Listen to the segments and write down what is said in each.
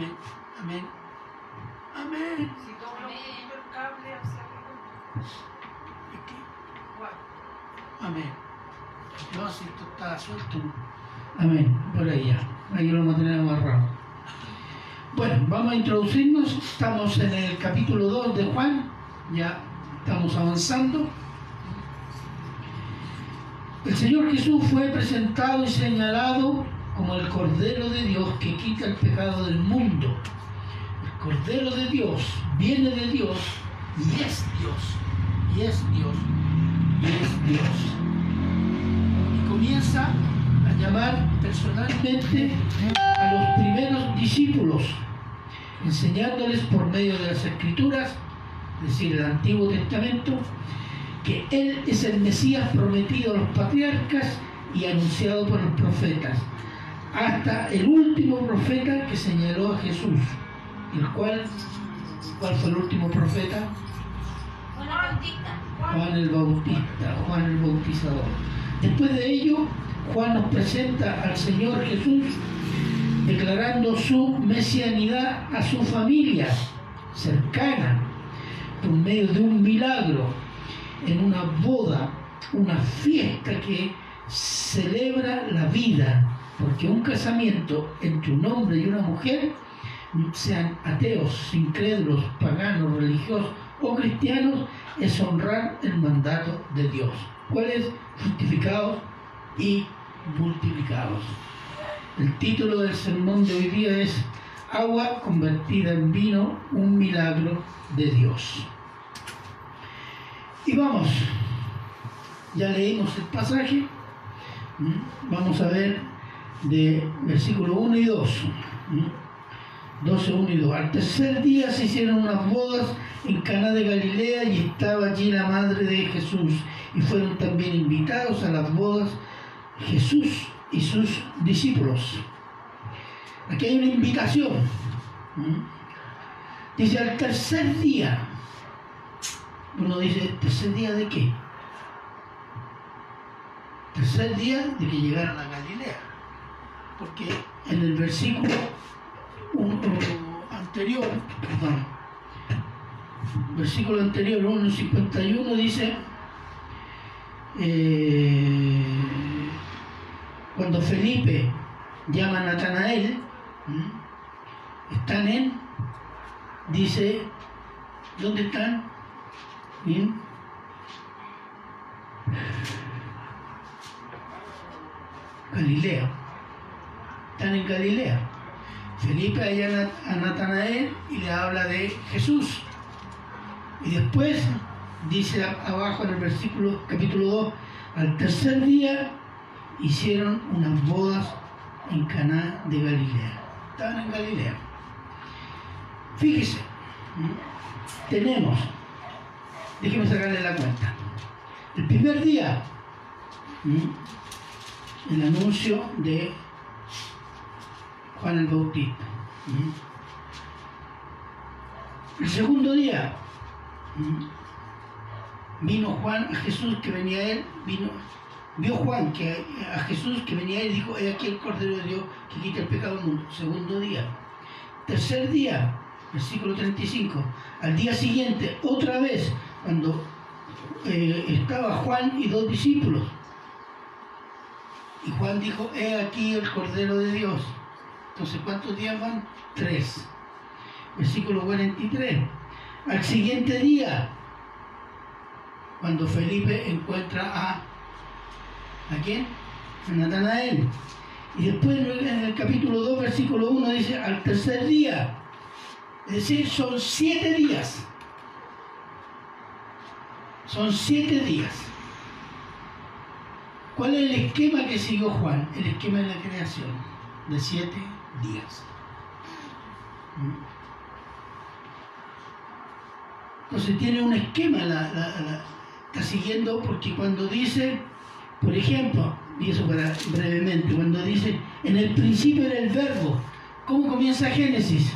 Amén. Amén. Amén. Si poquito el cable hacia arriba. Amén. No, si esto está suelto. Amén. Por ahí ya. Ahí lo vamos a tener amarrado. Bueno, vamos a introducirnos. Estamos en el capítulo 2 de Juan. Ya estamos avanzando. El Señor Jesús fue presentado y señalado como el Cordero de Dios que quita el pecado del mundo. El Cordero de Dios viene de Dios y es Dios. Y es Dios. Y es Dios. Y comienza a llamar personalmente a los primeros discípulos, enseñándoles por medio de las Escrituras, es decir, el Antiguo Testamento, que Él es el Mesías prometido a los patriarcas y anunciado por los profetas, hasta el último profeta que señaló a Jesús, el cual, ¿cuál fue el último profeta? Juan el Bautista. Juan el Bautista, Juan el Bautizador. Después de ello, Juan nos presenta al Señor Jesús declarando su mesianidad a su familia cercana por medio de un milagro en una boda, una fiesta que celebra la vida, porque un casamiento entre un hombre y una mujer, sean ateos, incrédulos, paganos, religiosos o cristianos, es honrar el mandato de Dios. ¿Cuáles? Justificados y multiplicados. El título del sermón de hoy día es Agua convertida en vino, un milagro de Dios. Y vamos, ya leímos el pasaje, vamos a ver de versículo 1 y 2. 12, 1 y 2. Al tercer día se hicieron unas bodas en Caná de Galilea y estaba allí la madre de Jesús y fueron también invitados a las bodas Jesús y sus discípulos. Aquí hay una invitación. Dice al tercer día. Uno dice, ¿tercer día de qué? Tercer día de que llegaron a Galilea. Porque en el versículo un- un anterior, perdón, versículo anterior, 1.51, dice, eh, cuando Felipe llama a Natanael, están en, dice, ¿dónde están? ¿Bien? Galilea. Están en Galilea. Felipe halla a Natanael y le habla de Jesús. Y después dice abajo en el versículo capítulo 2, al tercer día hicieron unas bodas en Caná de Galilea. Estaban en Galilea. Fíjese, tenemos, déjeme sacarle la cuenta. El primer día, el anuncio de Juan el Bautista. El segundo día, vino Juan a Jesús que venía a él, vino, vio Juan que a Jesús que venía él y dijo, he aquí el Cordero de Dios que quita el pecado del mundo. Segundo día. Tercer día, versículo 35. Al día siguiente, otra vez, cuando eh, estaba Juan y dos discípulos. Y Juan dijo, he aquí el Cordero de Dios. Entonces, ¿cuántos días van? Tres. Versículo 43. Al siguiente día, cuando Felipe encuentra a ¿a quién? A Natanael. Y después en el, capítulo 2, versículo 1 dice, al tercer día. Es decir, son siete días. Son siete días. ¿Cuál es el esquema que siguió Juan? El esquema de la creación, de siete días. Entonces tiene un esquema, la- está siguiendo porque cuando dice, por ejemplo, y eso para brevemente, cuando dice, en el principio era el verbo, ¿cómo comienza Génesis?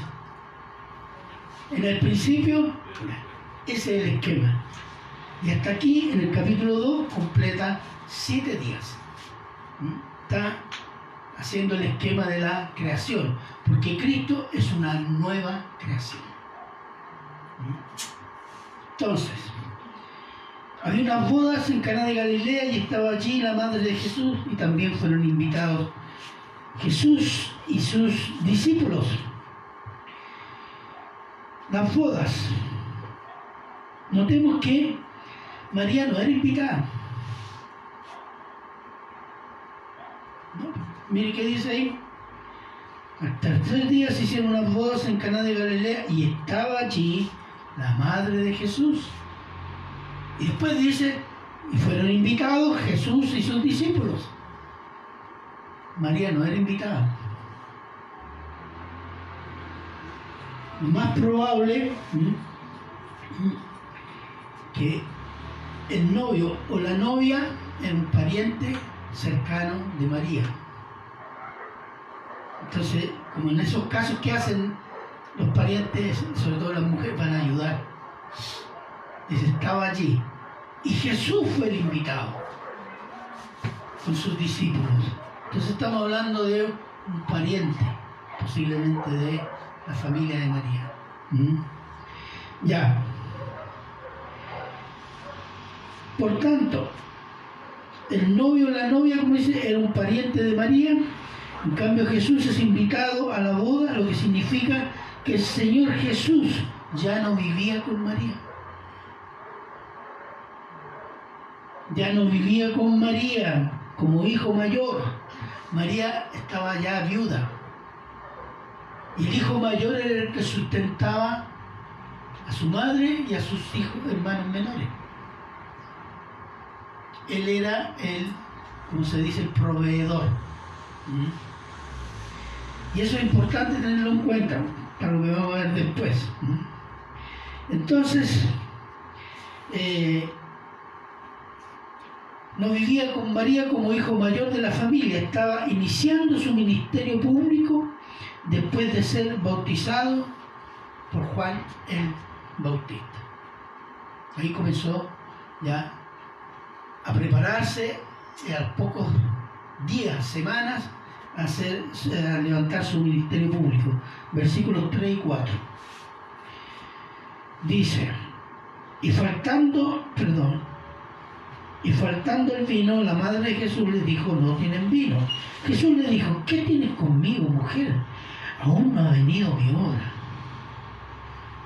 En el principio, ese es el esquema. Y hasta aquí, en el capítulo 2, completa siete días. ¿Mm? Está haciendo el esquema de la creación. Porque Cristo es una nueva creación. Entonces, había unas bodas en Caná de Galilea y estaba allí la madre de Jesús y también fueron invitados Jesús y sus discípulos. Las bodas. Notemos que María no era invitada. ¿No? Mire qué dice ahí. Hasta tres días hicieron unas bodas en Caná de Galilea y estaba allí la madre de Jesús. Y después dice, y fueron invitados Jesús y sus discípulos. María no era invitada. Lo más probable que el novio o la novia era un pariente cercano de María. Entonces, como en esos casos que hacen los parientes, sobre todo las mujeres, van a ayudar. Dice, estaba allí. Y Jesús fue el invitado con sus discípulos. Entonces estamos hablando de un pariente, posiblemente de la familia de María. ¿Mm? Ya. Por tanto, el novio o la novia, como dice, era un pariente de María. En cambio, Jesús es invitado a la boda, lo que significa que el Señor Jesús ya no vivía con María. Ya no vivía con María como hijo mayor. María estaba ya viuda. Y el hijo mayor era el que sustentaba a su madre y a sus hijos, hermanos menores. Él era el, como se dice, el proveedor. ¿Mm? Y eso es importante tenerlo en cuenta para lo que vamos a ver después. Entonces, eh, no vivía con María como hijo mayor de la familia, estaba iniciando su ministerio público después de ser bautizado por Juan el Bautista. Ahí comenzó ya a prepararse a pocos días, semanas, hacer, a levantar su ministerio público. Versículos 3 y 4. Dice, y faltando, perdón, y faltando el vino, la madre de Jesús le dijo, no tienen vino. Jesús le dijo, ¿qué tienes conmigo, mujer? Aún no ha venido mi hora.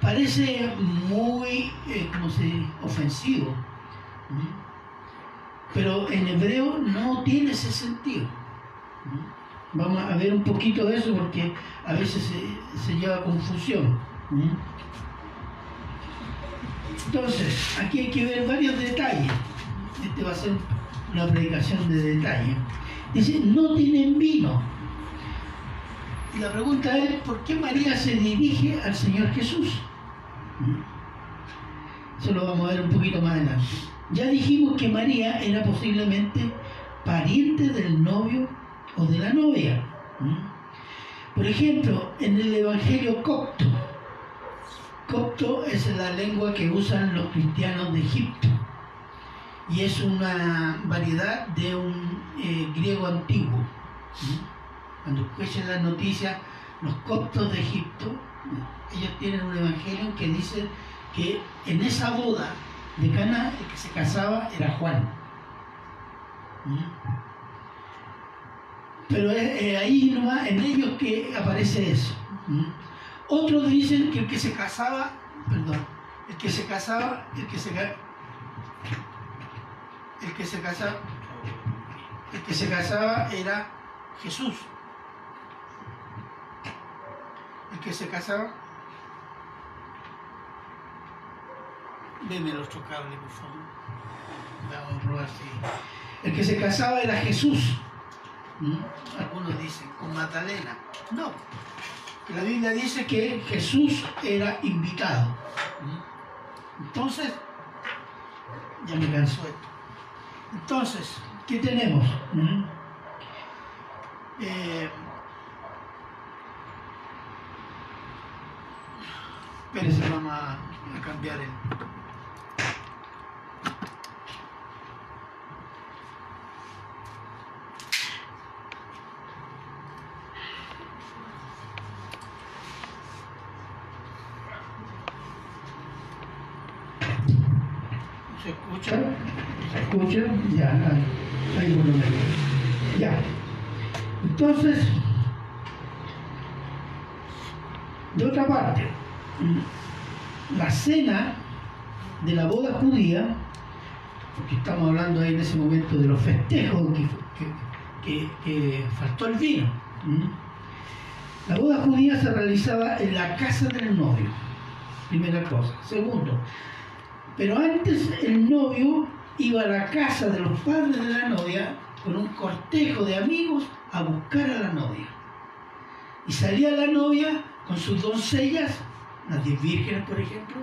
Parece muy, eh, ¿cómo se dice? ofensivo. Pero en hebreo no tiene ese sentido. Vamos a ver un poquito de eso porque a veces se, lleva confusión. Entonces, aquí hay que ver varios detalles. Este va a ser una predicación de detalle. Dice, no tienen vino. Y la pregunta es, ¿por qué María se dirige al Señor Jesús? Eso lo vamos a ver un poquito más adelante. Ya dijimos que María era posiblemente pariente del novio o de la novia. Por ejemplo, en el Evangelio copto, copto es la lengua que usan los cristianos de Egipto y es una variedad de un eh, griego antiguo. Cuando escuchen las noticias, los coptos de Egipto, ellos tienen un evangelio que dice que en esa boda de Cana el que se casaba era Juan. Pero es, eh, ahí nomás, en ellos que aparece eso. Otros dicen que el que se casaba, perdón, el que se casaba, el que se el que se casaba, el que se casaba era Jesús. El que se casaba, deme el otro cable, por favor. Vamos a probar si. El que se casaba era Jesús. ¿Mm? Algunos dicen, con Magdalena. No. La Biblia dice que Jesús era invitado. ¿Mm? Entonces, ya me cansó esto. Entonces, ¿qué tenemos? ¿Mm? Eh, vamos a, a cambiar el... ¿Se escucha? ¿Se escucha? Ya, por lo menos. Ya. Entonces, de otra parte, la cena de la boda judía, porque estamos hablando ahí en ese momento de los festejos que, faltó el vino. La boda judía se realizaba en la casa del novio, primera cosa. Segundo, pero antes el novio iba a la casa de los padres de la novia con un cortejo de amigos a buscar a la novia. Y salía la novia con sus doncellas, las diez vírgenes por ejemplo,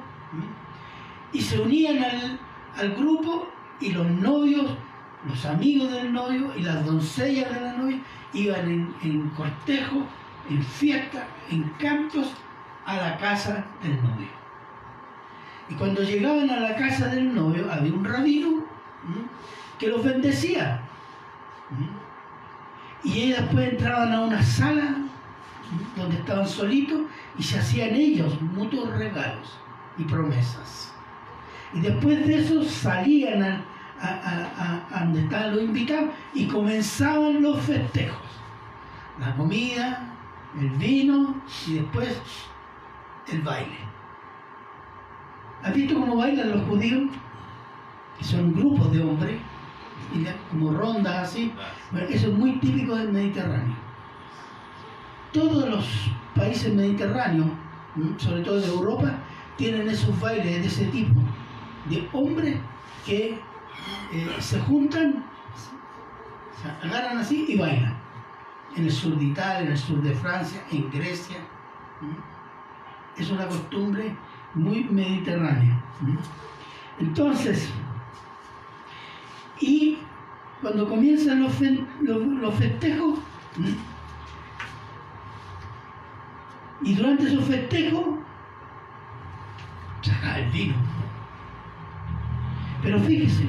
y se unían al, al grupo y los novios, los amigos del novio y las doncellas de la novia iban en, en cortejo, en fiesta, en cantos a la casa del novio. Y cuando llegaban a la casa del novio había un rabino que los bendecía. Y ellos después entraban a una sala donde estaban solitos y se hacían ellos mutuos regalos y promesas. Y después de eso salían a donde estaban los invitados y comenzaban los festejos. La comida, el vino y después el baile. ¿Has visto cómo bailan los judíos? Que son grupos de hombres, como rondas así. Bueno, eso es muy típico del Mediterráneo. Todos los países mediterráneos, sobre todo de Europa, tienen esos bailes de ese tipo, de hombres que eh, se juntan, se agarran así y bailan. En el sur de Italia, en el sur de Francia, en Grecia. Es una costumbre muy mediterránea. Entonces, y cuando comienzan los, los- festejos, y durante esos festejos, saca el vino. Pero fíjese,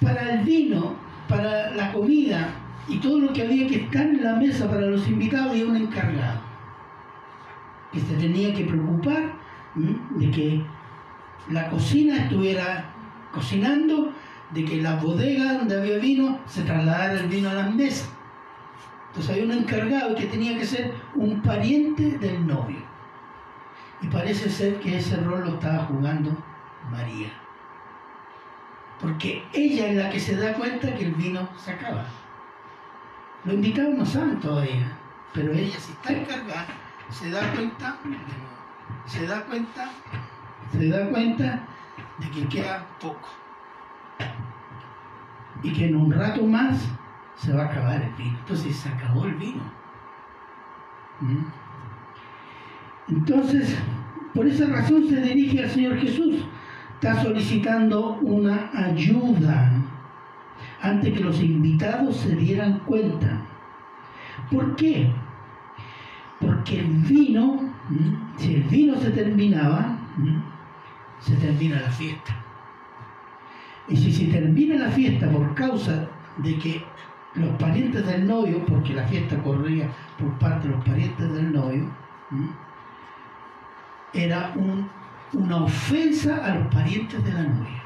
para el vino, para la comida y todo lo que había que estar en la mesa para los invitados había un encargado que se tenía que preocupar de que la cocina estuviera cocinando, de que la bodega donde había vino se trasladara el vino a las mesas. Entonces había un encargado que tenía que ser un pariente del novio. Y parece ser que ese rol lo estaba jugando María. Porque ella es la que se da cuenta que el vino se acaba. Los invitados no saben todavía, pero ella si está encargada, se da cuenta, se da cuenta, se da cuenta de que queda poco. Y que en un rato más se va a acabar el vino. Entonces se acabó el vino. ¿Mm? Entonces, por esa razón se dirige al Señor Jesús. Está solicitando una ayuda antes que los invitados se dieran cuenta. ¿Por qué? Porque el vino, si el vino se terminaba, se termina la fiesta. Y si se termina la fiesta por causa de que los parientes del novio, porque la fiesta corría por parte de los parientes del novio, era un- una ofensa a los parientes de la novia.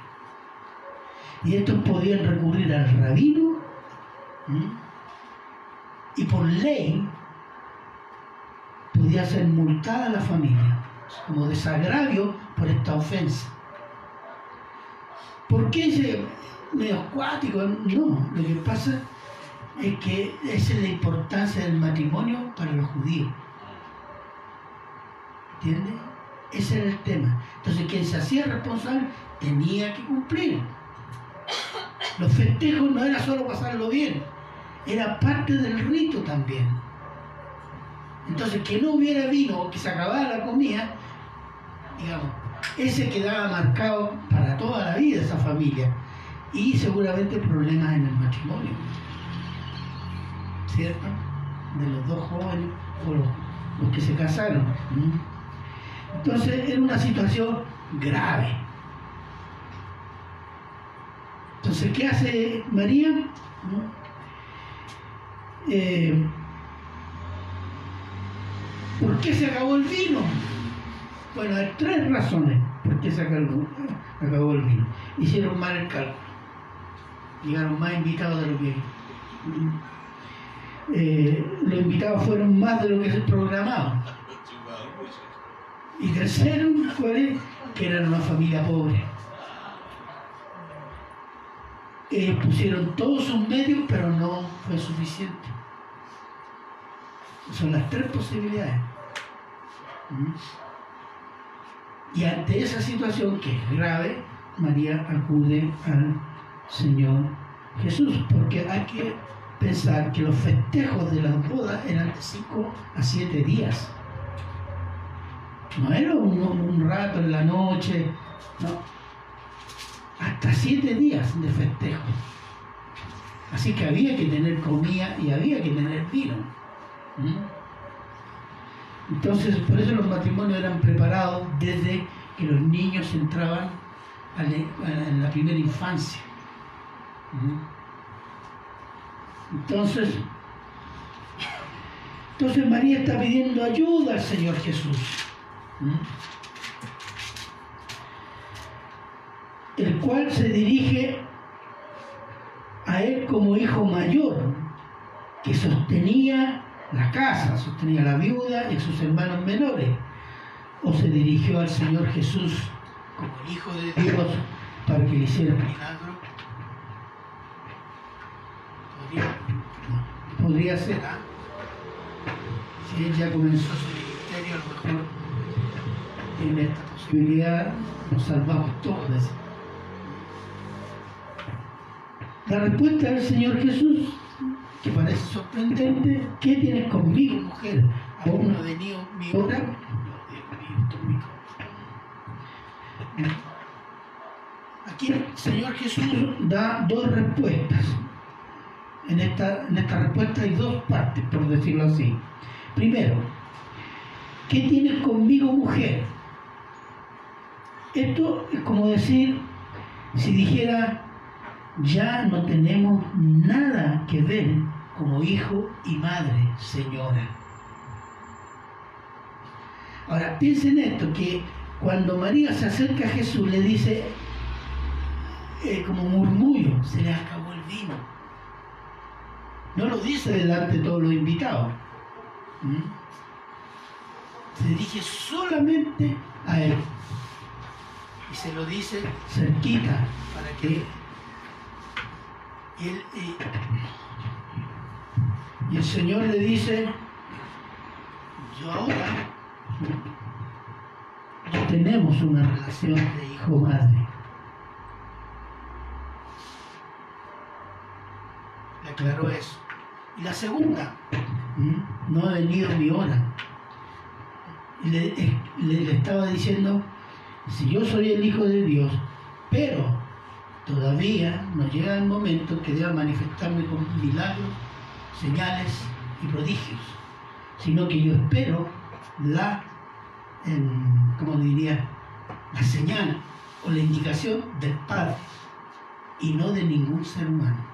Y estos podían recurrir al rabino y por ley podía ser multada la familia como desagravio por esta ofensa. ¿Por qué ese medio acuático? No, lo que pasa es que esa es la importancia del matrimonio para los judíos. ¿Entiendes? Ese era el tema. Entonces, quien se hacía responsable tenía que cumplir. Los festejos no era solo pasarlo bien, era parte del rito también. Entonces, que no hubiera vino o que se acabara la comida, digamos, ese quedaba marcado para toda la vida esa familia. Y seguramente problemas en el matrimonio. ¿Cierto? De los dos jóvenes o los, que se casaron. Entonces era una situación grave. Entonces, ¿qué hace María? Eh, ¿Por qué se acabó el vino? Bueno, hay tres razones por ¿por qué se acabó, el vino? Hicieron mal el cálculo. Llegaron más invitados de lo que... Eh, los invitados fueron más de lo que se programaba. Y tercero, ¿cuál es? Que eran una familia pobre. Eh, pusieron todos sus medios, pero no fue suficiente. Son las tres posibilidades. ¿Mm? Y ante esa situación que es grave, María acude al Señor Jesús, porque hay que pensar que los festejos de las bodas eran de 5 a 7 días. No era un, un rato en la noche, no. Hasta 7 días de festejo. Así que había que tener comida y había que tener vino. ¿Mm? Entonces, por eso los matrimonios eran preparados desde que los niños entraban en la primera infancia. ¿Mm? Entonces, entonces María está pidiendo ayuda al Señor Jesús. ¿Mm? El cual se dirige a él como hijo mayor, que sostenía la casa, sostenía la viuda y sus hermanos menores. O se dirigió al Señor Jesús como el Hijo de Dios para que le hiciera milagro. Podría, podría ser, ¿ah? Si él ya comenzó su ministerio, a lo mejor en esta posibilidad nos salvamos todos. La respuesta del Señor Jesús, que parece sorprendente, ¿qué tienes conmigo, mujer? ¿Aún no ha venido mi hora? Aquí el Señor Jesús da dos respuestas. En esta, en esta respuesta hay dos partes, por decirlo así. Primero, ¿qué tienes conmigo, mujer? Esto es como decir, si dijera, ya no tenemos nada que ver como hijo y madre, señora. Ahora, piensen esto, que cuando María se acerca a Jesús le dice, eh, como murmullo, se le acabó el vino. No lo dice delante de todos los invitados. ¿Mm? Se dirige solamente a él. Y se lo dice cerquita para que y el, y- el Señor le dice, yo ahora no tenemos una relación de hijo-madre. Le aclaró eso. Y la segunda, ¿m? no ha venido mi hora. Le- le estaba diciendo, si yo soy el Hijo de Dios, pero todavía no llega el momento que deba manifestarme con milagros, señales y prodigios, sino que yo espero la, ¿cómo diría? La señal o la indicación del Padre y no de ningún ser humano.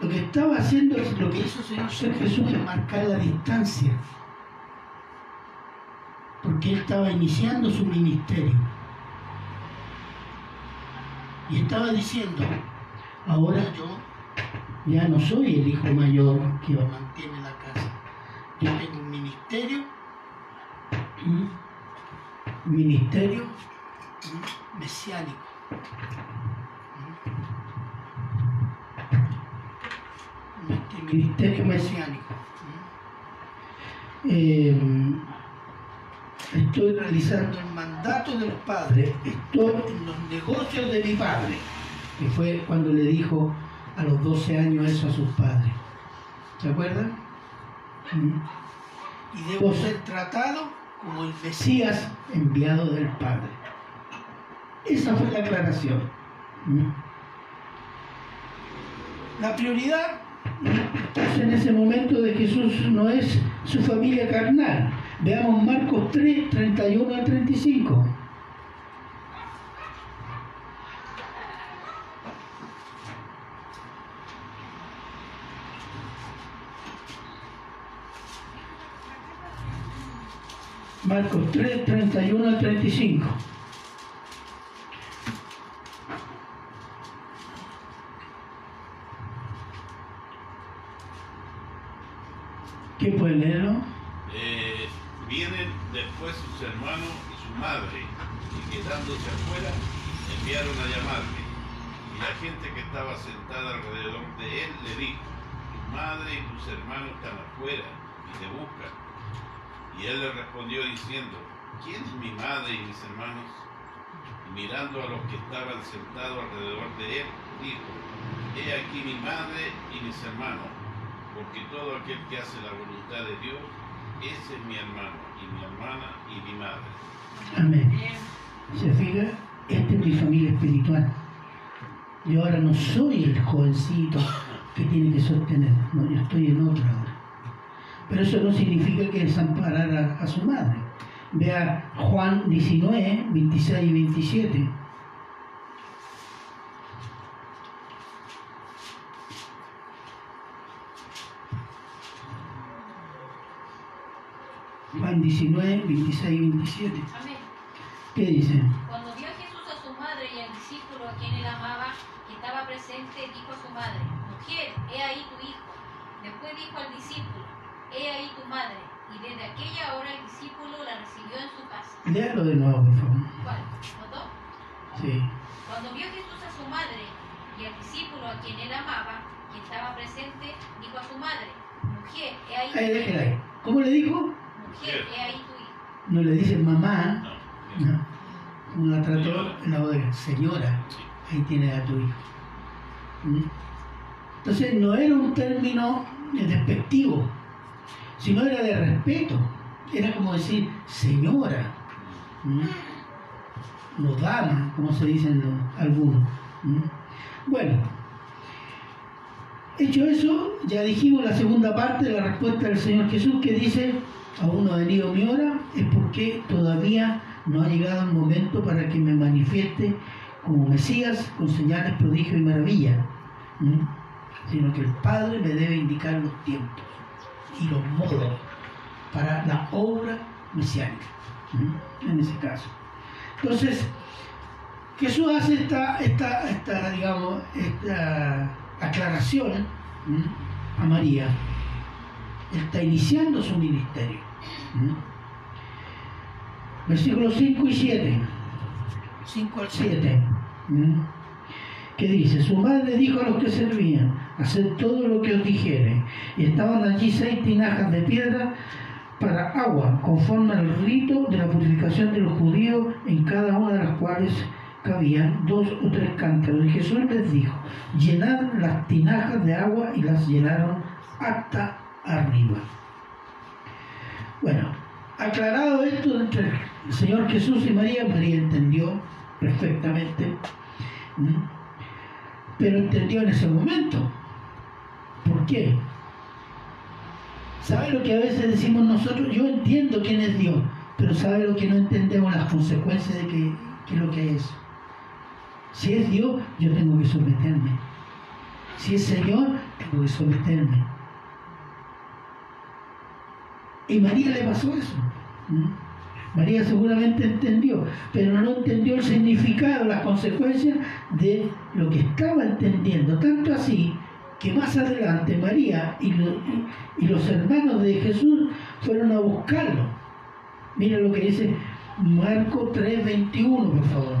Lo que estaba haciendo, lo que hizo el Señor Jesús es marcar la distancia, porque Él estaba iniciando su ministerio. Y estaba diciendo, ahora yo ya no soy el hijo mayor que mantiene la casa. Yo tengo un ministerio, un ministerio mesiánico. Ministerio mesiánico. Eh, estoy realizando el mandato del Padre, estoy en los negocios de mi Padre, que fue cuando le dijo a los 12 años eso a sus padres. ¿Se acuerdan? Mm. Y debo ser tratado como el Mesías enviado del Padre. Esa fue la aclaración. Mm. La prioridad en ese momento de Jesús no es su familia carnal. Veamos Marcos 3, 31 al 35. Marcos 3, 31 al 35. ¿Qué puede leerlo? Eh, vienen después sus hermanos y su madre, y quedándose afuera, enviaron a llamarle. Y la gente que estaba sentada alrededor de él le dijo, tu madre y tus hermanos están afuera y te buscan. Y él le respondió diciendo, ¿quién es mi madre y mis hermanos? Y mirando a los que estaban sentados alrededor de él, dijo, he aquí mi madre y mis hermanos, porque todo aquel que hace la voluntad de Dios, ese es mi hermano y mi hermana y mi madre. Amén. ¿Se fija? Esta es mi familia espiritual. Yo ahora no soy el jovencito que tiene que sostener, no, yo estoy en otra ahora. Pero eso no significa que desamparar a, a su madre. Vea Juan 19, 26 y 27. Juan 19, 26 y 27. Amén. ¿Qué dice? Cuando vio Jesús a su madre y al discípulo a quien él amaba, que estaba presente, dijo a su madre, Mujer, he ahí tu hijo. Después dijo al discípulo, He ahí tu madre. Y desde aquella hora el discípulo la recibió en su casa. Léalo de nuevo, por favor. ¿Cuál? ¿Notó? Sí. Cuando vio Jesús a su madre y al discípulo a quien él amaba, que estaba presente, dijo a su madre, Mujer, he ahí tu Ahí, hijo. déjela ahí. ¿Cómo le dijo? Mujer, he ahí tu hijo. No le dice mamá, No, no. Como la trató en la bodega. Señora, ahí tiene a tu hijo. ¿Mm? Entonces no era un término despectivo, sino era de respeto. Era como decir señora, ¿Mm? no dama, como se dicen algunos. Bueno, hecho eso, ya dijimos la segunda parte de la respuesta del Señor Jesús que dice, aún no ha venido mi hora, es porque todavía no ha llegado el momento para que me manifieste como Mesías con señales, prodigios y maravillas, ¿Mm? sino que el Padre me debe indicar los tiempos y los modos para la obra mesiánica, ¿Mm? en ese caso. Entonces, Jesús hace esta, esta, esta digamos, esta aclaración ¿m? a María. Él está iniciando su ministerio. ¿m? Versículos 5 y 7. 5 al 7. Que dice, su madre dijo a los que servían, haced todo lo que os dijere. Y estaban allí seis tinajas de piedra para agua, conforme al rito de la purificación de los judíos, en cada una de las cuales cabían dos o tres cántaros. Y Jesús les dijo, llenad las tinajas de agua y las llenaron hasta arriba. Bueno, aclarado esto entre el Señor Jesús y María, María entendió perfectamente. Pero entendió en ese momento. ¿Por qué? ¿Sabe lo que a veces decimos nosotros? Yo entiendo quién es Dios, pero ¿sabe lo que no entendemos? Las consecuencias de que, que lo que es. Si es Dios, yo tengo que someterme. Si es Señor, tengo que someterme. Y María le pasó eso. ¿m? María seguramente entendió, pero no entendió el significado, las consecuencias de lo que estaba entendiendo. Tanto así que más adelante María y, lo- y- y los hermanos de Jesús fueron a buscarlo. Mira lo que dice Marco 3:21, por favor.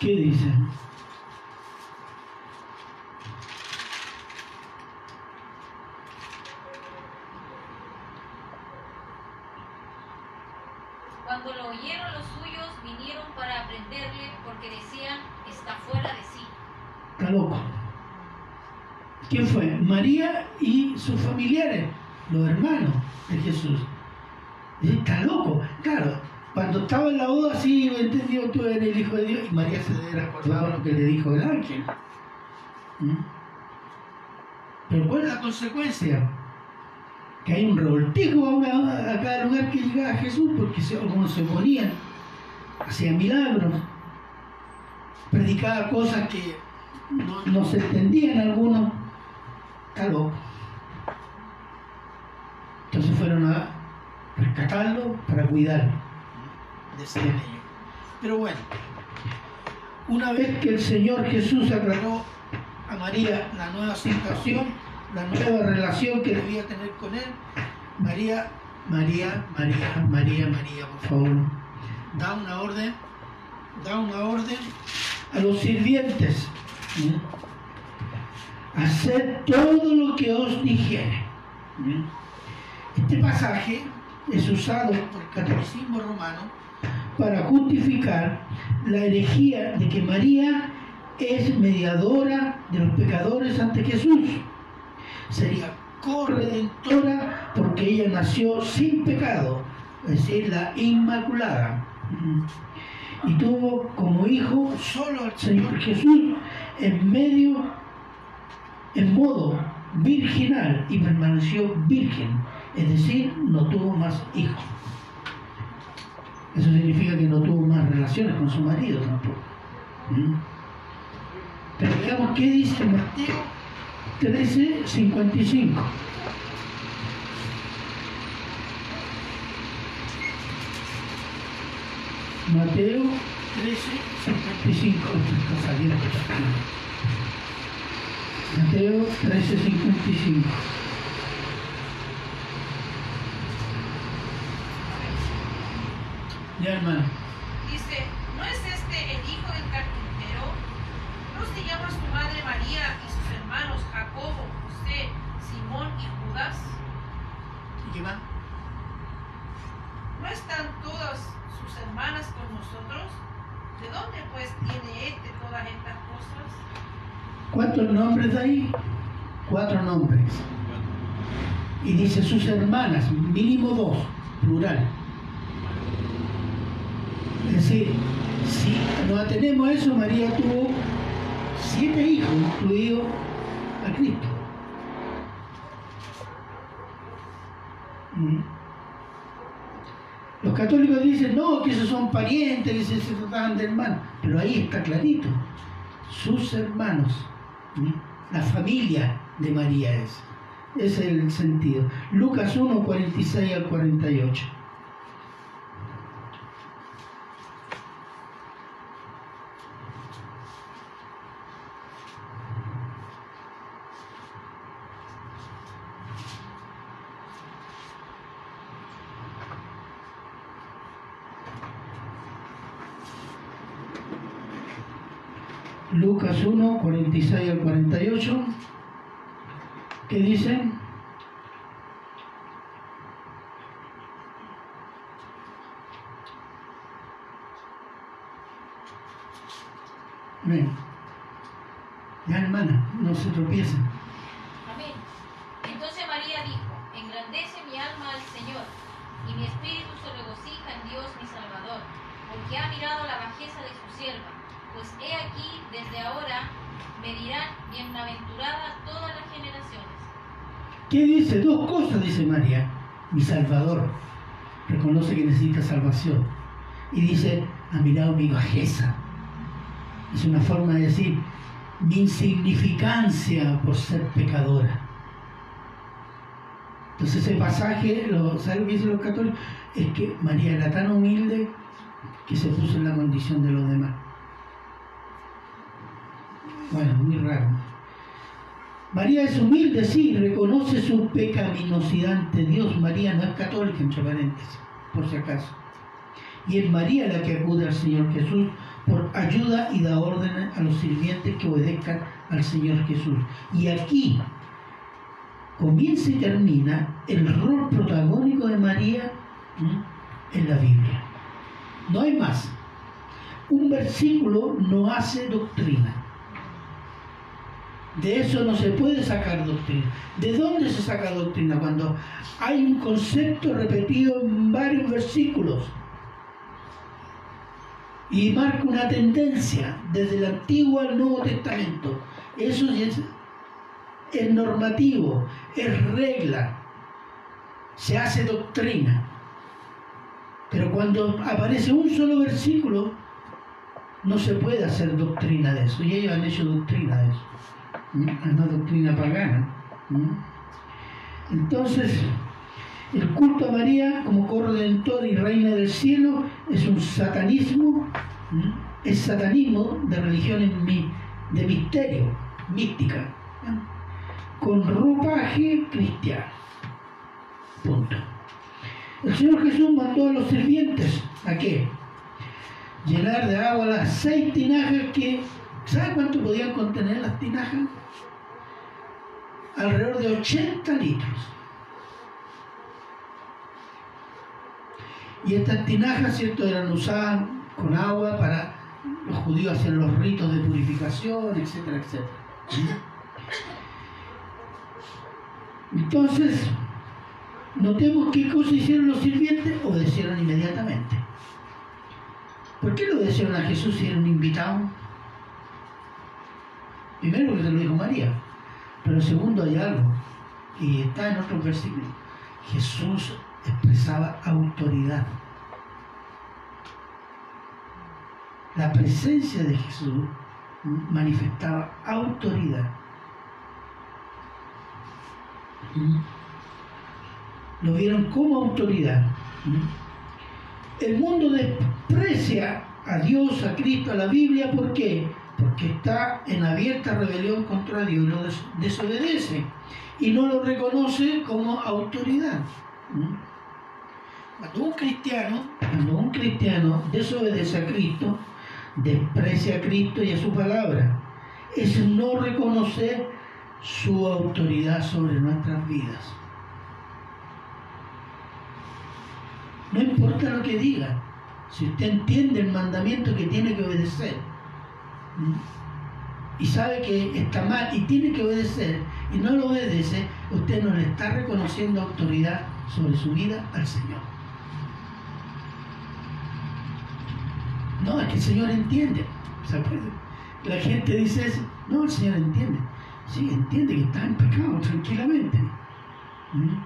¿Qué dice? Cuando lo oyeron los suyos, vinieron para aprenderle porque decían, está fuera de sí. Está loco. ¿Quién fue? María y sus familiares, los hermanos de Jesús. Está loco. Claro, cuando estaba en la boda, sí, entendió tú eres el Hijo de Dios. Y María se debe haber lo que le dijo el ángel. ¿Mm? Pero ¿cuál es la consecuencia? Que hay un revoltijo a, una- cada lugar que llegaba Jesús, porque se, algunos se oponían, hacían milagros, predicaba cosas que no, no se entendían algunos, está loco. Fueron a rescatarlo para cuidarlo, decían ellos. Pero bueno, una vez que el Señor Jesús aclaró a María la nueva situación, la nueva relación que debía tener con él, María, María, María, María, María, por favor, da una orden, da una orden a los sirvientes. ¿eh? Haced todo lo que os dijere. ¿eh? Este pasaje es usado por el catolicismo romano para justificar la herejía de que María es mediadora de los pecadores ante Jesús. Sería corredentora porque ella nació sin pecado, es decir, la Inmaculada. Y tuvo como hijo solo al Señor Jesús en medio, en modo virginal y permaneció virgen, es decir, no tuvo más hijos. Eso significa que no tuvo más relaciones con su marido tampoco. ¿Mm? Pero veamos qué dice Mateo 13, 55. Mateo 13, 55. Está saliendo por aquí. Mateo 13, Ya, hermano. Dice, ¿no es este el hijo del carpintero? ¿No se llama su madre María y sus hermanos Jacobo, José, Simón y Judas? ¿Y qué más? ¿No están todas sus hermanas con nosotros? ¿De dónde pues tiene este todas estas cosas? ¿Cuántos nombres de ahí? Cuatro nombres. Y dice sus hermanas, mínimo dos, plural. Es decir, si no atenemos a eso, Tuvo siete hijos, incluido a Cristo. Mm. Los católicos dicen, no, que esos son parientes, que se, trataban de hermanos. Pero ahí está clarito. Sus hermanos, la familia de María es. Es el sentido. Lucas 1, 46 al 48. Lucas 1, 46 al 48. ¿Qué dicen? Ven. Ya hermana, no se tropiecen. Amén. Entonces María dijo, engrandece mi alma al Señor, y mi espíritu se regocija en Dios mi Salvador, porque ha mirado la bajeza de su sierva. Pues he aquí, desde ahora, me dirán bienaventurada todas las generaciones. ¿Qué dice? Dos cosas dice María. Mi Salvador. Reconoce que necesita salvación. Y dice, ha mirado mi bajeza. Es una forma de decir mi insignificancia por ser pecadora. Entonces ese pasaje, lo, ¿saben lo que dicen los católicos? Es que María era tan humilde que se puso en la condición de los demás. Bueno, muy raro. María es humilde, sí, reconoce su pecaminosidad ante Dios. María no es católica, entre paréntesis, por si acaso. Y es María la que acude al Señor Jesús por ayuda y da órdenes a los sirvientes que obedezcan al Señor Jesús. Y aquí comienza y termina el rol protagónico de María en la Biblia. No hay más. Un versículo no hace doctrina. De eso no se puede sacar doctrina. ¿De dónde se saca doctrina? Cuando hay un concepto repetido en varios versículos y marca una tendencia desde el Antiguo al Nuevo Testamento. Eso es, es normativo, es regla, se hace doctrina. Pero cuando aparece un solo versículo, no se puede hacer doctrina de eso. Y ellos han hecho doctrina de eso. ¿Mm? Una doctrina pagana. Entonces, el culto a María como corredentor y reina del cielo es un satanismo, es satanismo de religiones de misterio, mística, con ropaje cristiano. Punto. El Señor Jesús mandó a los sirvientes a qué? Llenar de agua las seis tinajas que, ¿sabe cuánto podían contener las tinajas? Alrededor de 80 litros. Y estas tinajas, ¿cierto?, eran usadas con agua para los judíos hacer los ritos de purificación, etcétera, etcétera. Entonces, notemos qué cosa hicieron los sirvientes, obedecieron inmediatamente. ¿Por qué le obedecieron a Jesús si era un invitado? Primero que se lo dijo María, pero segundo hay algo, y está en otro versículo. Jesús expresaba autoridad. La presencia de Jesús manifestaba autoridad. Lo vieron como autoridad. El mundo desprecia a Dios, a Cristo, a la Biblia, ¿por qué? Porque está en abierta rebelión contra Dios lo desobedece y no lo reconoce como autoridad. Cuando un cristiano, cuando un cristiano desobedece a Cristo, desprecia a Cristo y a su palabra, es no reconocer su autoridad sobre nuestras vidas. No importa lo que diga, si usted entiende el mandamiento que tiene que obedecer y sabe que está mal y tiene que obedecer y no lo obedece, usted no le está reconociendo autoridad sobre su vida al Señor. No, es que el Señor entiende. ¿Se La gente dice eso. No, el Señor entiende. Sí, entiende que está en pecado tranquilamente. ¿Mm?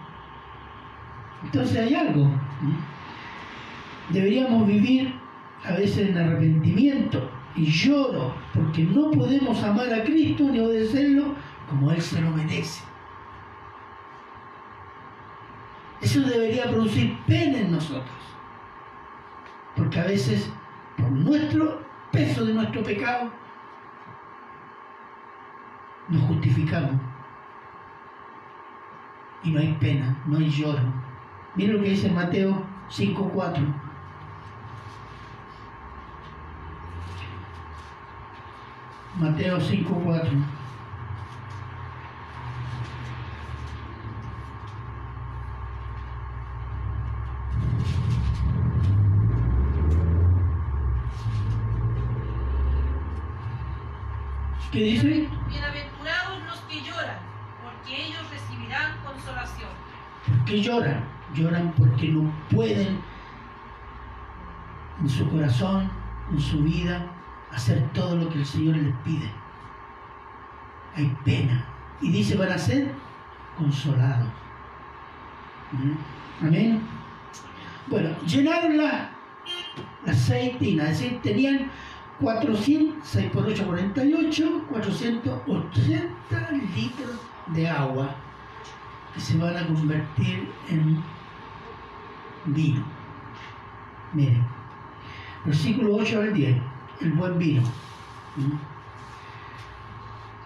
Entonces hay algo. ¿Mm? Deberíamos vivir a veces en arrepentimiento y lloro porque no podemos amar a Cristo ni obedecerlo como Él se lo merece. Eso debería producir pena en nosotros. Porque a veces, por nuestro peso de nuestro pecado, nos justificamos. Y no hay pena, no hay lloro. Miren lo que dice Mateo 5.4. Mateo 5.4. ¿Qué dice? Bienaventurados los que lloran, porque ellos recibirán consolación. ¿Por qué lloran? Lloran porque no pueden en su corazón, en su vida, hacer todo lo que el Señor les pide. Hay pena. Y dice, van a ser consolados. ¿Mm? Amén. Bueno, llenaron la, las seis tinas, es decir, tenían 400, 6 por 8, 48, 480 litros de agua que se van a convertir en vino. Miren, versículo 8 al 10, el buen vino.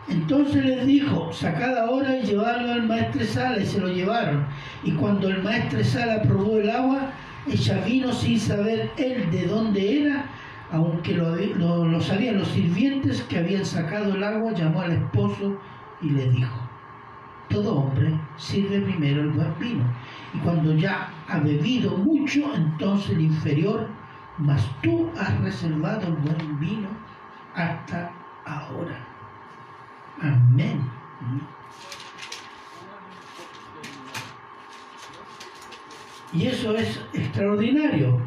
Entonces les dijo, sacad ahora y llevadlo al maestresala, y se lo llevaron. Y cuando el maestresala probó el agua, ella vino sin saber él de dónde era, aunque lo, sabían los sirvientes que habían sacado el agua, llamó al esposo y le dijo, todo hombre sirve primero el buen vino, y cuando ya ha bebido mucho, entonces el inferior, mas tú has reservado el buen vino hasta ahora. Amén. Y eso es extraordinario.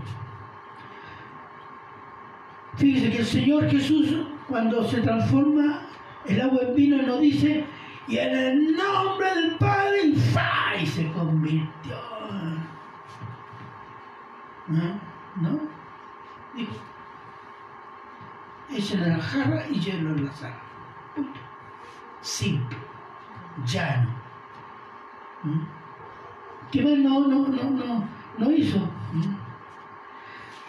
Fíjese que el Señor Jesús, cuando se transforma el agua en vino, nos dice, y en el nombre del Padre, y se convirtió. ¿No? ¿No? En la jarra y llévenlo en la sala. Punto. Simple, llano. ¿Mm? ¿Qué más no, no, no, no, no hizo? ¿Mm?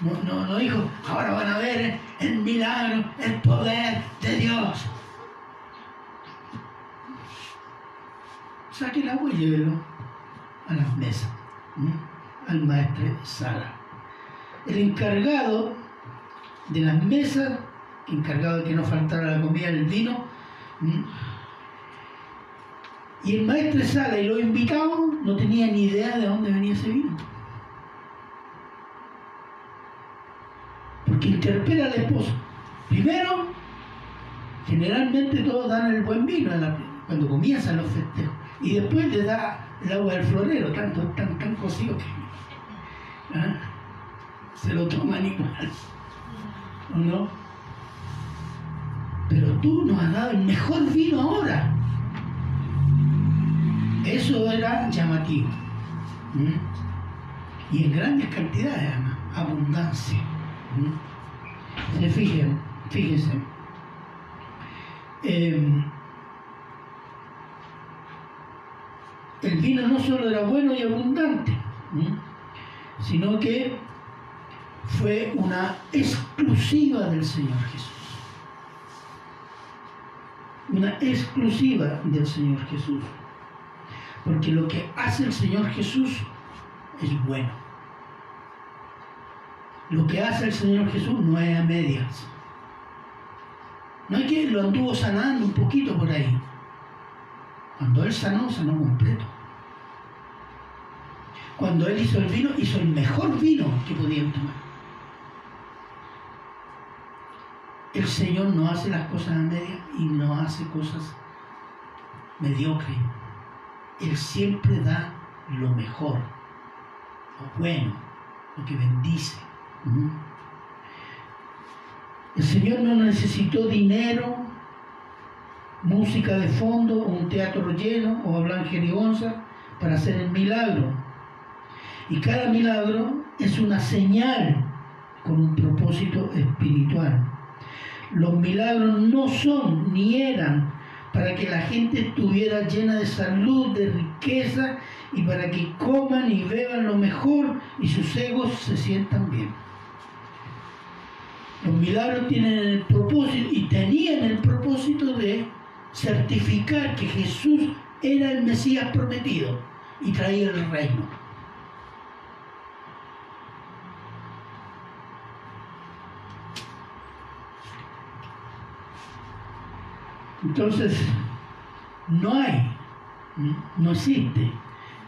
No, no, no dijo, ahora van a ver el milagro, el poder de Dios. Saque el agua y llévelo a las mesas, ¿m? al maestro Sala. El encargado de las mesas, encargado de que no faltara la comida el vino, y el maestro Sala y los invitados no tenían ni idea de dónde venía ese vino. Porque interpela al esposo. Primero, generalmente todos dan el buen vino cuando comienzan los festejos. Y después le da el agua del florero, tanto, tan, tan cocido que. Se lo toman igual. ¿O no? Pero tú nos has dado el mejor vino ahora. Eso era llamativo. Y en grandes cantidades, además, abundancia. Se fijen, fíjense. Eh, el vino no solo era bueno y abundante, sino que fue una exclusiva del Señor Jesús. Una exclusiva del Señor Jesús. Porque lo que hace el Señor Jesús es bueno. Lo que hace el Señor Jesús no es a medias. No es que lo anduvo sanando un poquito por ahí. Cuando Él sanó, sanó completo. Cuando Él hizo el vino, hizo el mejor vino que podían tomar. El Señor no hace las cosas a medias y no hace cosas mediocres. Él siempre da lo mejor, lo bueno, lo que bendice. El Señor no necesitó dinero, música de fondo, un teatro lleno, o hablar jerigonza para hacer el milagro. Y cada milagro es una señal con un propósito espiritual. Los milagros no son ni eran para que la gente estuviera llena de salud, de riqueza y para que coman y beban lo mejor y sus egos se sientan bien. Los milagros tienen el propósito y tenían el propósito de certificar que Jesús era el Mesías prometido y traía el reino. Entonces, no hay, no existe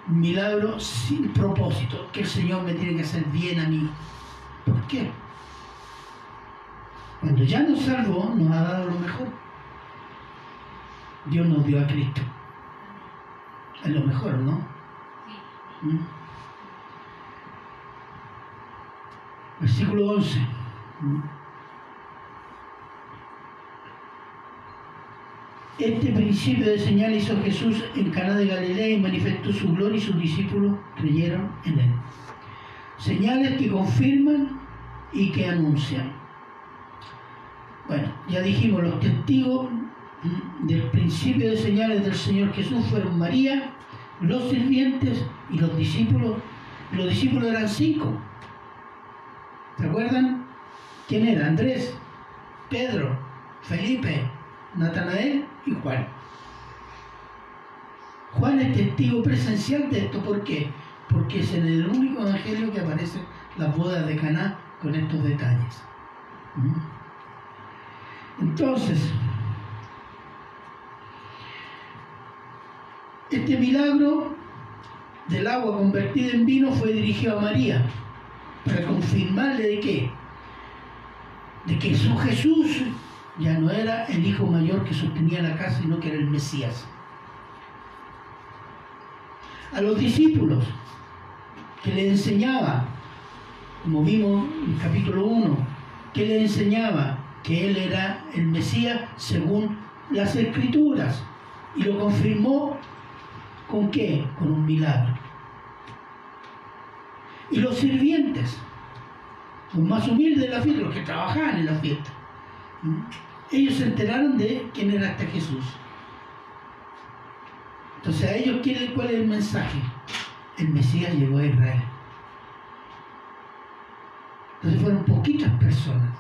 milagro sin propósito, que el Señor me tiene que hacer bien a mí. ¿Por qué? Cuando ya nos salvó, nos ha dado lo mejor. Dios nos dio a Cristo. Es lo mejor, ¿no? Sí. ¿Mm? Versículo 11. ¿Mm? Este principio de señal hizo Jesús en Caná de Galilea y manifestó su gloria y sus discípulos creyeron en él. Señales que confirman y que anuncian. Bueno, ya dijimos, los testigos del principio de señales del Señor Jesús fueron María, los sirvientes y los discípulos. Los discípulos eran cinco. ¿Se acuerdan? ¿Quién era? Andrés, Pedro, Felipe, Natanael y Juan. Juan es testigo presencial de esto. ¿Por qué? Porque es en el único evangelio que aparecen las bodas de Caná con estos detalles. ¿Mm? Entonces, este milagro del agua convertida en vino fue dirigido a María para confirmarle de qué? De que su Jesús ya no era el hijo mayor que sostenía la casa, sino que era el Mesías. A los discípulos que le enseñaba, como vimos en el capítulo 1, que le enseñaba que él era el Mesías según las escrituras y lo confirmó con qué? Con un milagro. Y los sirvientes, los más humildes de la fiesta, los que trabajaban en la fiesta. Ellos se enteraron de quién era este Jesús. Entonces a ellos, ¿quién- ¿cuál es el mensaje? El Mesías llegó a Israel. Entonces fueron poquitas personas.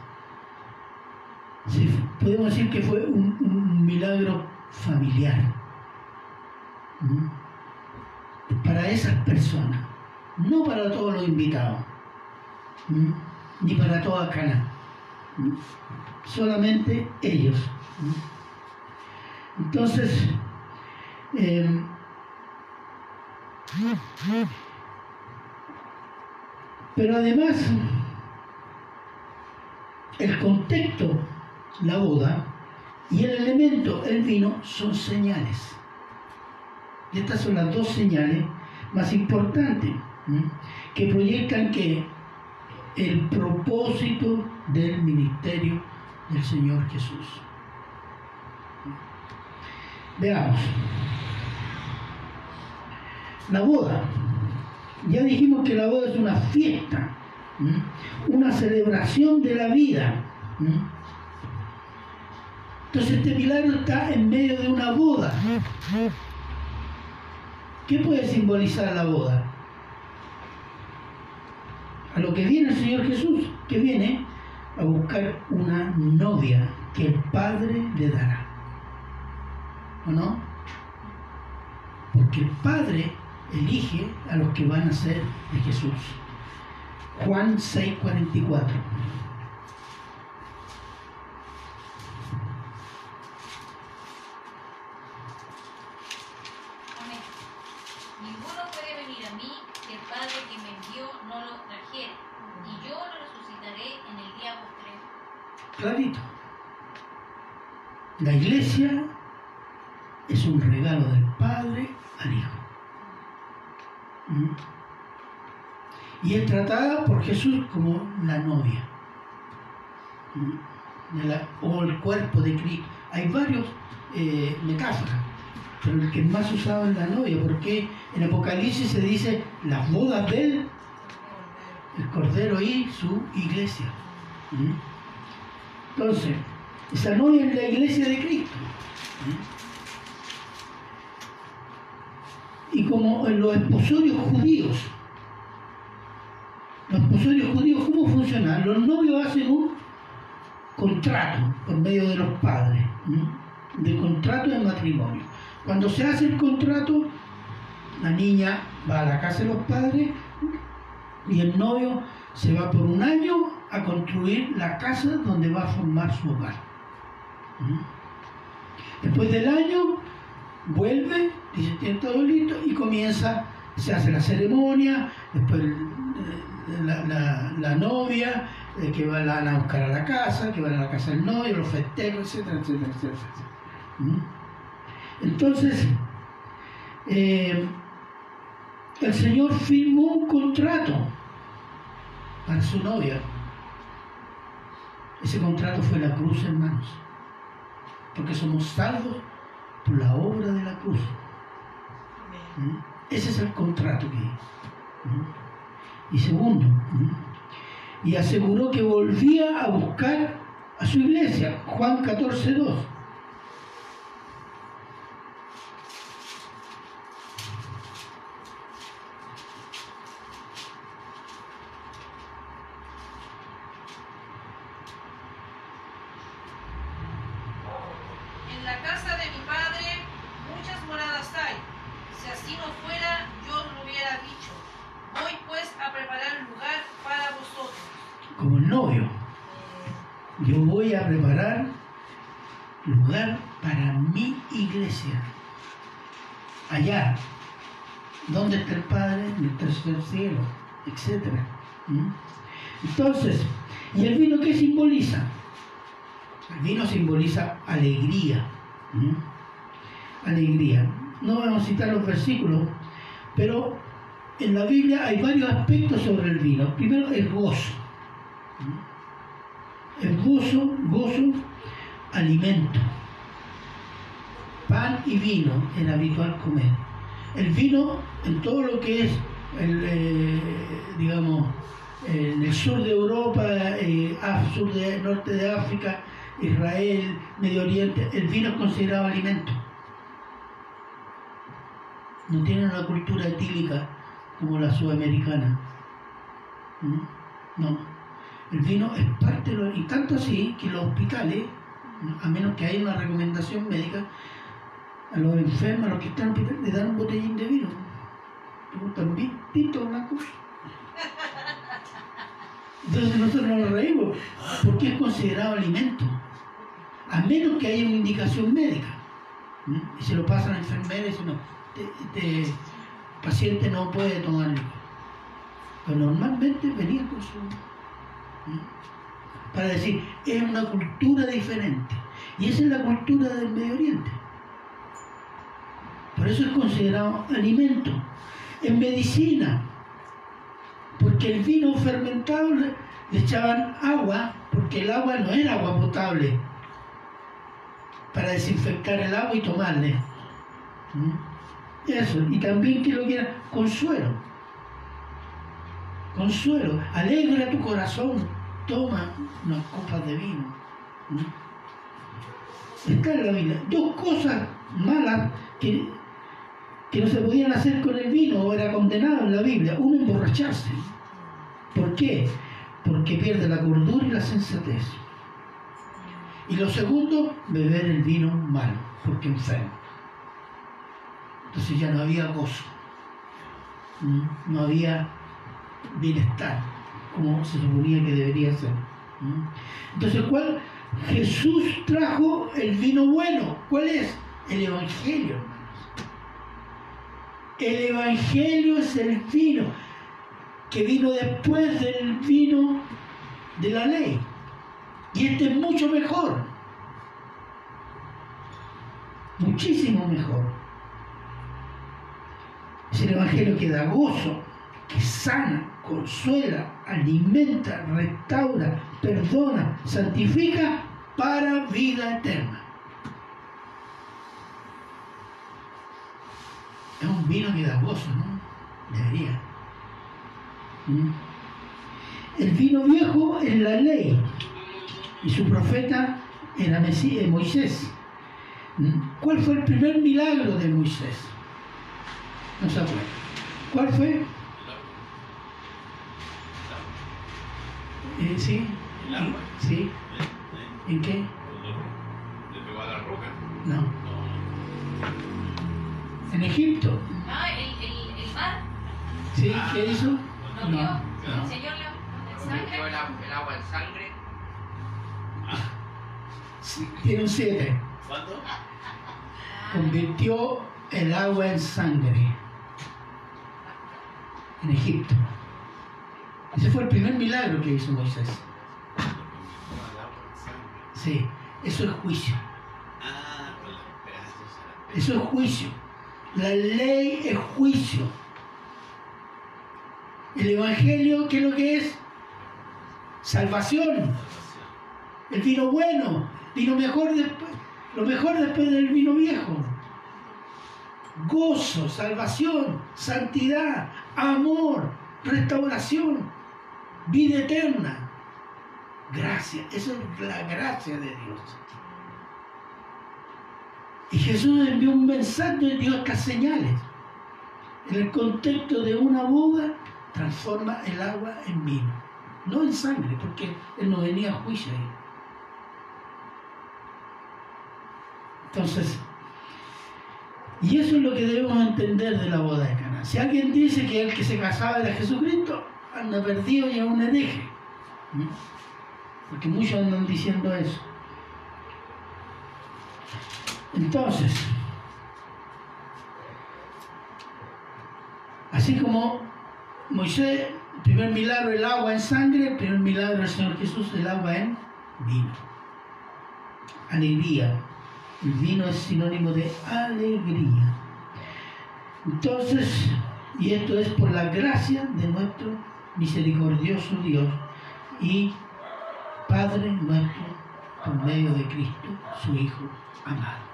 Podemos decir que fue un, un milagro familiar. ¿Mm? Para esas personas, no para todos los invitados, ¿Mm? ni para toda Cana. Solamente ellos. Entonces, eh, pero además, el contexto, la boda, y el elemento, el vino, son señales. Y estas son las dos señales más importantes que proyectan que el propósito del ministerio del Señor Jesús. Veamos. La boda. Ya dijimos que la boda es una fiesta, una celebración de la vida. Entonces este milagro está en medio de una boda. ¿Qué puede simbolizar la boda? A lo que viene el Señor Jesús, que viene a buscar una novia que el Padre le dará. ¿O no? Porque el Padre elige a los que van a ser de Jesús. Juan 6:44. Amén. Ninguno puede venir a mí que el Padre que me envió no lo trajere, y yo lo resucitaré en el día postrero. Clarito. La iglesia es un regalo del Padre al Hijo. ¿Mm? Y es tratada por Jesús como la novia. ¿Mm? O el cuerpo de Cristo. Hay varios eh, metáforas, pero el que más usado es la novia, porque en Apocalipsis se dice las bodas del el Cordero y su iglesia. ¿Mm? Entonces, esa novia es la iglesia de Cristo. Y como en los esposorios judíos, los esposorios judíos, ¿cómo funcionan? Los novios hacen un contrato por medio de los padres, de contrato de matrimonio. Cuando se hace el contrato, la niña va a la casa de los padres y el novio se va por un año a construir la casa donde va a formar su hogar. ¿Mm? Después del año, vuelve, dice, tiene todo listo y comienza, se hace la ceremonia, después eh, la, la- la novia, eh, que van a buscar a la casa, que van a la casa del novio, los festejos, etcétera, etcétera, etcétera. ¿Mm? Entonces, eh, el Señor firmó un contrato para su novia. Ese contrato fue la cruz, hermanos. Porque somos salvos por la obra de la cruz. ¿Mm? Ese es el contrato que ¿Mm? Y segundo, ¿Mm? y aseguró que volvía a buscar a su iglesia. Juan 14, 2. En la casa de mi padre muchas moradas hay. Si así no fuera, yo os lo hubiera dicho. Voy pues a preparar lugar para vosotros. como el novio. Yo voy a preparar lugar para mi iglesia. Allá, donde está el Padre, en el tercer cielo, etc. ¿Mm? Entonces, ¿y el vino qué simboliza? El vino simboliza alegría. Alegría. No vamos a citar los versículos, pero en la Biblia hay varios aspectos sobre el vino. Primero, el gozo. El gozo, gozo, alimento. Pan y vino era habitual comer. El vino, en todo lo que es, el, eh, digamos, en el sur de Europa, eh, sur de norte de África, Israel, Medio Oriente, el vino es considerado alimento. No tienen una cultura etílica como la sudamericana. No. El vino es parte de lo, y tanto así que los hospitales, a menos que haya una recomendación médica, a los enfermos, a los que están en hospital, le dan un botellín de vino. También tinto blanco. Entonces nosotros no nos reímos, porque es considerado alimento, a menos que haya una indicación médica. Y se lo pasan a y dicen, no, este, este paciente no puede tomarlo. Pero normalmente venía con su... Para decir, es una cultura diferente. Y esa es la cultura del Medio Oriente. Por eso es considerado alimento. En medicina, porque el vino fermentado le, echaban agua, porque el agua no era agua potable, para desinfectar el agua y tomarle. ¿Mm? Eso, y también que lo quiera, consuelo. Consuelo, alegra tu corazón, toma unas copas de vino. ¿Mm? Está en la Biblia. Dos cosas malas que que no se podían hacer con el vino o era condenado en la Biblia. Uno, emborracharse. ¿Por qué? Porque pierde la cordura y la sensatez. Y lo segundo, beber el vino malo, porque enferma. Entonces ya no había gozo, no había bienestar, como se suponía que debería ser. Entonces, ¿cuál? Jesús trajo el vino bueno. ¿Cuál es? El Evangelio. El Evangelio es el vino que vino después del vino de la ley. Y este es mucho mejor. Muchísimo mejor. Es el Evangelio que da gozo, que sana, consuela, alimenta, restaura, perdona, santifica para vida eterna. Es un vino gozo, ¿no? Debería. ¿Mm? El vino viejo es la ley y su profeta era Mesías, Moisés. ¿Mm? ¿Cuál fue el primer milagro de Moisés? No se acuerda. ¿Cuál fue? Eh, ¿Sí? El agua. ¿Sí? ¿En qué? Le pegó a la roca. No. No. ¿En Egipto? Ah, el, el, el mar. ¿Sí? ¿Qué hizo? No. vio. no. El Señor le el Convirtió el, sangre. agua- el agua en sangre. Sí, Tiene un 7. ¿Cuánto? Convirtió el agua en sangre en Egipto. Ese fue el primer milagro que hizo Moisés. Sí, eso es juicio. Ah, a la Eso es juicio. La ley es juicio. El Evangelio, ¿qué es lo que es? Salvación. El vino bueno. Vino mejor después. Lo mejor después del vino viejo. Gozo, salvación, santidad, amor, restauración, vida eterna. Gracia. Eso es la gracia de Dios. Y Jesús envió un mensaje, dio estas señales. En el contexto de una boda, transforma el agua en vino. No en sangre, porque él no venía a juicio ahí. Entonces, y eso es lo que debemos entender de la boda de Cana. Si alguien dice que el que se casaba era Jesucristo, anda perdido y es un hereje. Porque muchos andan diciendo eso. Entonces, así como Moisés, el primer milagro el agua en sangre, el primer milagro del Señor Jesús el agua en vino. Alegría. El vino es sinónimo de alegría. Entonces, y esto es por la gracia de nuestro misericordioso Dios y Padre nuestro por medio de Cristo, su Hijo amado.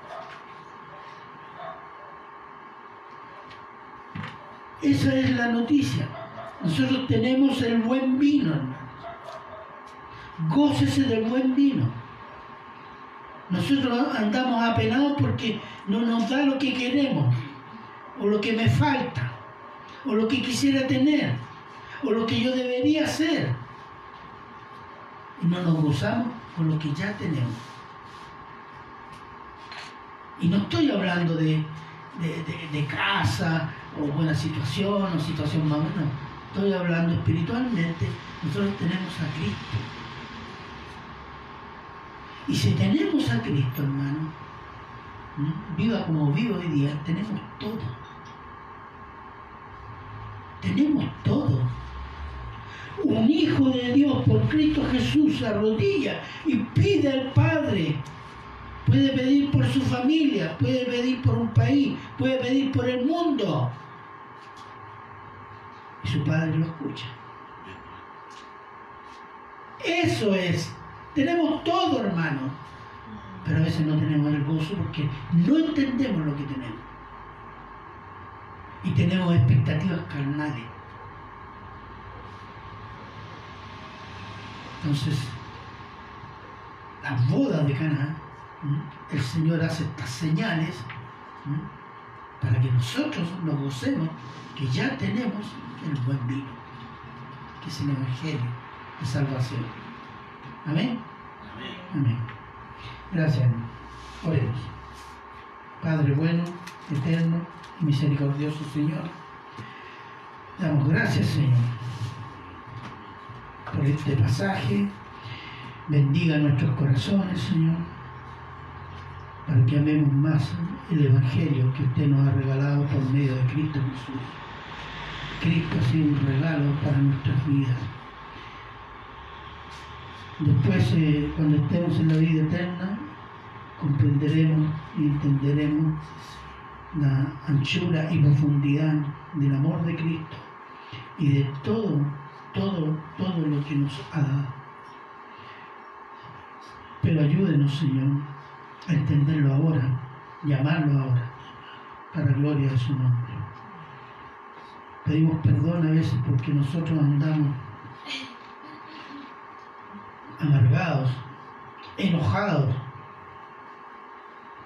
Esa es la noticia. Nosotros tenemos el buen vino, hermanos. Gócese del buen vino. Nosotros andamos apenados porque no nos da lo que queremos, o lo que me falta, o lo que quisiera tener, o lo que yo debería hacer. Y no nos gozamos con lo que ya tenemos. Y no estoy hablando de, de, casa, o buena situación, o situación más buena. Estoy hablando espiritualmente. Nosotros tenemos a Cristo. Y si tenemos a Cristo, hermano, viva como vivo hoy día, tenemos todo. Tenemos todo. Un hijo de Dios por Cristo Jesús arrodilla y pide al Padre. Puede pedir por su familia, puede pedir por un país, puede pedir por el mundo. Y su Padre lo escucha. Eso es. Tenemos todo, hermano. Pero a veces no tenemos el gozo porque no entendemos lo que tenemos. Y tenemos expectativas carnales. Entonces, las bodas de Cana, el Señor hace estas señales para que nosotros nos gocemos que ya tenemos el buen vino, que es el Evangelio de salvación. Amén. Amén. Gracias, Oremos. Padre bueno, eterno y misericordioso Señor, damos gracias, Señor, por este pasaje. Bendiga nuestros corazones, Señor, para que amemos más el Evangelio que usted nos ha regalado por medio de Cristo Jesús. Cristo ha sido un regalo para nuestras vidas. Después, eh, cuando estemos en la vida eterna, comprenderemos y entenderemos la anchura y profundidad del amor de Cristo y de todo, todo, todo lo que nos ha dado. Pero ayúdenos, Señor, a entenderlo ahora, llamarlo ahora, para gloria de su nombre. Pedimos perdón a veces porque nosotros andamos amargados, enojados,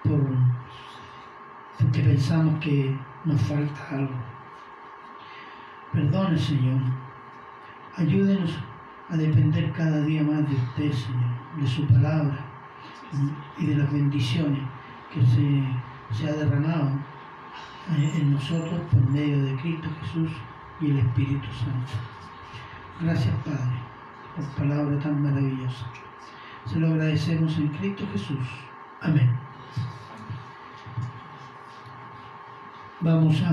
por, porque pensamos que nos falta algo. Perdone, Señor. Ayúdenos a depender cada día más de usted, Señor, de su palabra y de las bendiciones que se, se ha derramado en nosotros por medio de Cristo Jesús y el Espíritu Santo. Gracias, Padre por palabra tan maravillosa. Se lo agradecemos en Cristo Jesús. Amén. Vamos a